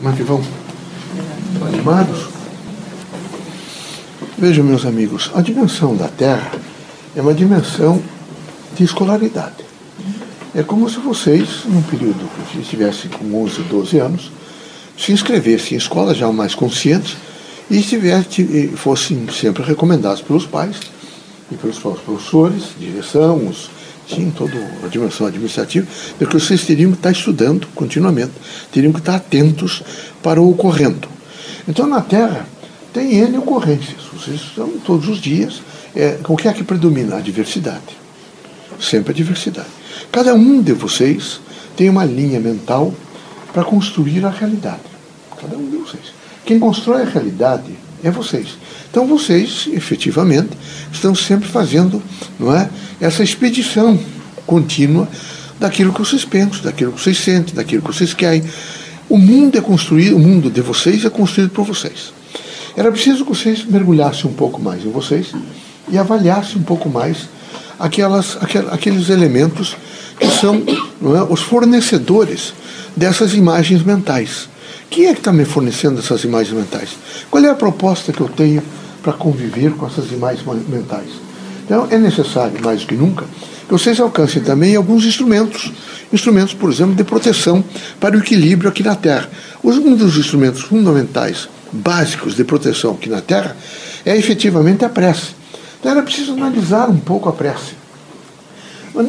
Como é que vão? Animados? Vejam, meus amigos, a dimensão da Terra é uma dimensão de escolaridade. É como se vocês, num período que estivessem com 11, 12 anos, se inscrevessem em escolas já mais conscientes e tivessem, fossem sempre recomendados pelos pais e pelos professores, direção, os, sim, toda a dimensão administrativa, porque vocês teriam que estar estudando continuamente, teriam que estar atentos para o ocorrendo. Então, na Terra, tem N ocorrências, vocês estão todos os dias. É, o que é que predomina? A diversidade. Sempre a diversidade. Cada um de vocês tem uma linha mental para construir a realidade. Cada um de vocês. Quem constrói a realidade é vocês. Então vocês, efetivamente, estão sempre fazendo não é, essa expedição contínua daquilo que vocês pensam, daquilo que vocês sentem, daquilo que vocês querem. O mundo é construído, o mundo de vocês é construído por vocês. Era preciso que vocês mergulhassem um pouco mais em vocês e avaliassem um pouco mais aquelas, aqueles elementos que são é, os fornecedores dessas imagens mentais. Quem é que está me fornecendo essas imagens mentais? Qual é a proposta que eu tenho para conviver com essas imagens mentais? Então, é necessário, mais do que nunca, que vocês alcancem também alguns instrumentos. Instrumentos, por exemplo, de proteção para o equilíbrio aqui na Terra. Um dos instrumentos fundamentais, básicos de proteção aqui na Terra, é efetivamente a prece. Então, era preciso analisar um pouco a prece.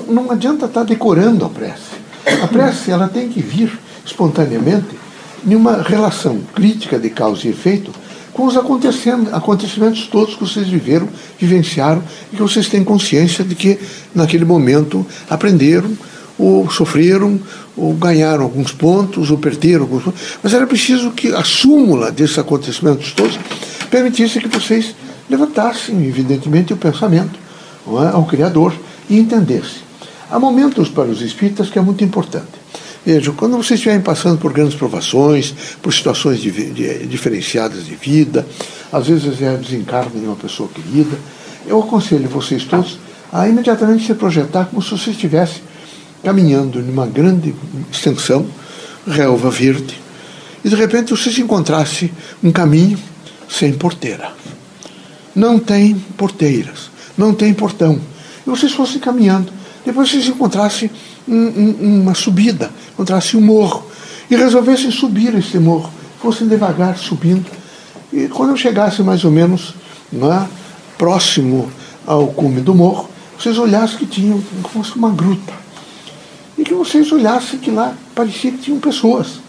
Não adianta estar decorando a prece. A prece ela tem que vir espontaneamente nenhuma relação crítica de causa e efeito com os acontecimentos todos que vocês viveram, vivenciaram e que vocês têm consciência de que naquele momento aprenderam ou sofreram ou ganharam alguns pontos ou perderam alguns pontos. Mas era preciso que a súmula desses acontecimentos todos permitisse que vocês levantassem, evidentemente, o pensamento é, ao Criador e entendessem. Há momentos para os espíritas que é muito importante. Vejam, quando vocês estiverem passando por grandes provações, por situações de, de, diferenciadas de vida, às vezes é desencarne de uma pessoa querida, eu aconselho vocês todos a imediatamente se projetar como se você estivesse caminhando numa grande extensão, relva verde, e de repente você se encontrasse um caminho sem porteira. Não tem porteiras, não tem portão. E vocês fossem caminhando. Depois vocês encontrassem um, um, uma subida, encontrassem um morro e resolvessem subir esse morro, fossem devagar subindo. E quando eu chegasse mais ou menos é, próximo ao cume do morro, vocês olhassem que tinha como fosse uma gruta. E que vocês olhassem que lá parecia que tinham pessoas.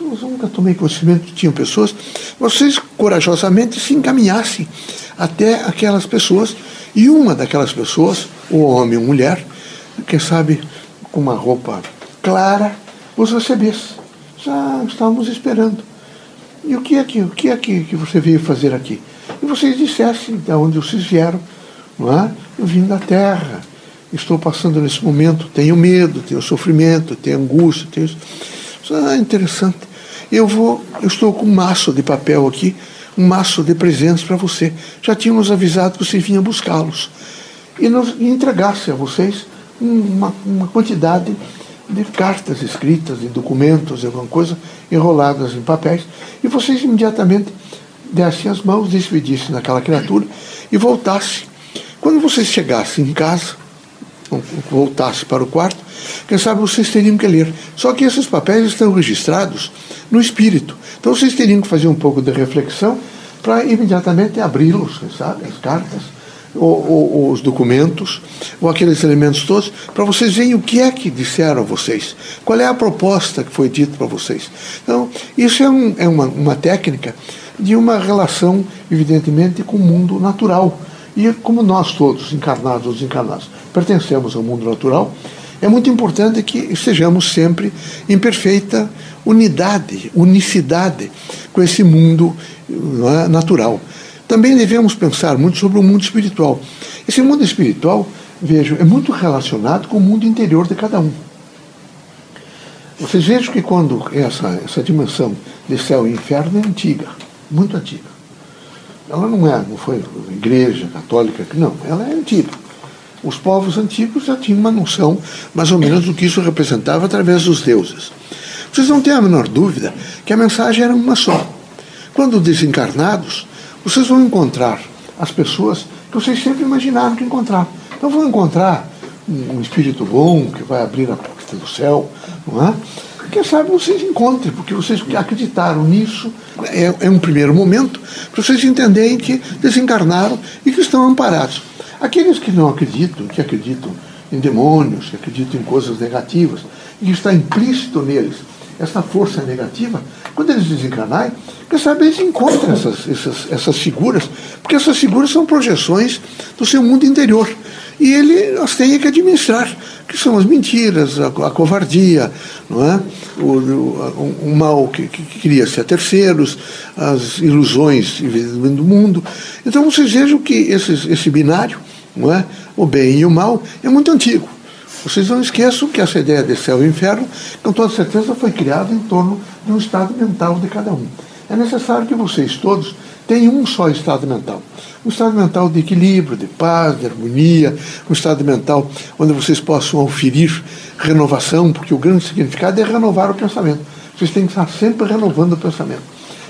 Eu nunca tomei conhecimento que tinham pessoas. Vocês corajosamente se encaminhassem até aquelas pessoas. E uma daquelas pessoas, ou homem ou mulher, quem sabe com uma roupa clara, os recebesse. Já estávamos esperando. E o que é que, o que, é que, que você veio fazer aqui? E vocês dissessem de onde vocês vieram. Não é? Eu vim da terra. Estou passando nesse momento, tenho medo, tenho sofrimento, tenho angústia, tenho isso. Ah, interessante. Eu vou, eu estou com um maço de papel aqui, um maço de presentes para você. Já tínhamos avisado que você vinha buscá-los. E, nos, entregasse a vocês uma, uma quantidade de cartas escritas, de documentos, alguma coisa, enroladas em papéis, e vocês imediatamente dessem as mãos, despedissem daquela criatura e voltassem. Quando vocês chegassem em casa, voltassem para o quarto, quem sabe vocês teriam que ler. Só que esses papéis estão registrados no espírito. Então vocês teriam que fazer um pouco de reflexão para imediatamente abri-los, sabe, as cartas, ou, ou, os documentos, ou aqueles elementos todos, para vocês verem o que é que disseram a vocês, qual é a proposta que foi dita para vocês. Então, isso é, um, é uma, uma técnica de uma relação, evidentemente, com o mundo natural. E como nós todos, encarnados ou desencarnados, pertencemos ao mundo natural, é muito importante que estejamos sempre em perfeita unidade, unicidade com esse mundo é, natural. Também devemos pensar muito sobre o mundo espiritual. Esse mundo espiritual, vejo, é muito relacionado com o mundo interior de cada um. Vocês vejam que quando essa, essa dimensão de céu e inferno é antiga, muito antiga. Ela não é, não foi igreja católica, não, ela é antiga. Os povos antigos já tinham uma noção mais ou menos do que isso representava através dos deuses. Vocês não têm a menor dúvida que a mensagem era uma só. Quando desencarnados, vocês vão encontrar as pessoas que vocês sempre imaginaram que encontrar. Então vão encontrar um espírito bom que vai abrir a porta do céu, não é? Quem sabe vocês encontrem, porque vocês acreditaram nisso. É, é um primeiro momento para vocês entenderem que desencarnaram e que estão amparados. Aqueles que não acreditam, que acreditam em demônios, que acreditam em coisas negativas, e que está implícito neles essa força negativa, quando eles desencarnarem, quem sabe eles encontram essas, essas, essas figuras, porque essas figuras são projeções do seu mundo interior. E ele as tem que administrar, que são as mentiras, a, a covardia, não é? o, o, o mal que, que, cria-se a terceiros, as ilusões do mundo. Então vocês vejam que esses, esse binário, não é? o bem e o mal, é muito antigo. Vocês não esqueçam que essa ideia de céu e inferno, com toda certeza, foi criada em torno de um estado mental de cada um. É necessário que vocês todos tenham um só estado mental. Um estado mental de equilíbrio, de paz, de harmonia, um estado mental onde vocês possam oferir renovação, porque o grande significado é renovar o pensamento. Vocês têm que estar sempre renovando o pensamento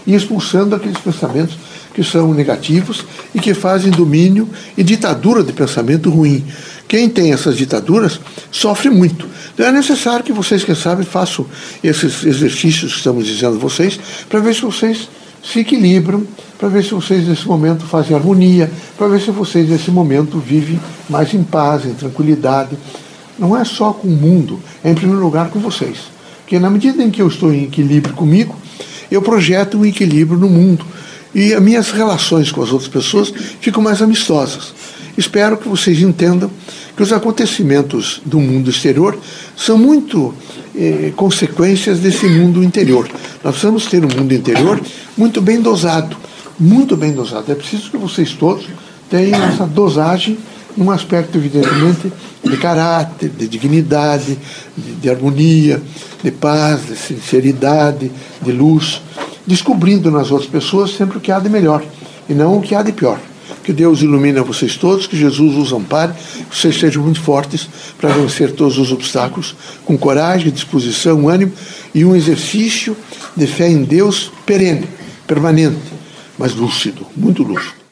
e expulsando aqueles pensamentos que são negativos e que fazem domínio e ditadura de pensamento ruim. Quem tem essas ditaduras sofre muito. Então é necessário que vocês, quem sabe, façam esses exercícios que estamos dizendo a vocês, para ver se vocês se equilibram, para ver se vocês nesse momento fazem harmonia, para ver se vocês nesse momento vivem mais em paz, em tranquilidade. Não é só com o mundo, é em primeiro lugar com vocês. Porque na medida em que eu estou em equilíbrio comigo, eu projeto um equilíbrio no mundo. E as minhas relações com as outras pessoas ficam mais amistosas. Espero que vocês entendam que os acontecimentos do mundo exterior são muito eh, consequências desse mundo interior. Nós precisamos ter um mundo interior muito bem dosado, muito bem dosado. É preciso que vocês todos tenham essa dosagem num aspecto, evidentemente, de caráter, de dignidade, de, de harmonia, de paz, de sinceridade, de luz, descobrindo nas outras pessoas sempre o que há de melhor e não o que há de pior. Que Deus ilumine a vocês todos, que Jesus os ampare, que vocês sejam muito fortes para vencer todos os obstáculos, com coragem, disposição, ânimo e um exercício de fé em Deus perene, permanente, mas lúcido, muito lúcido.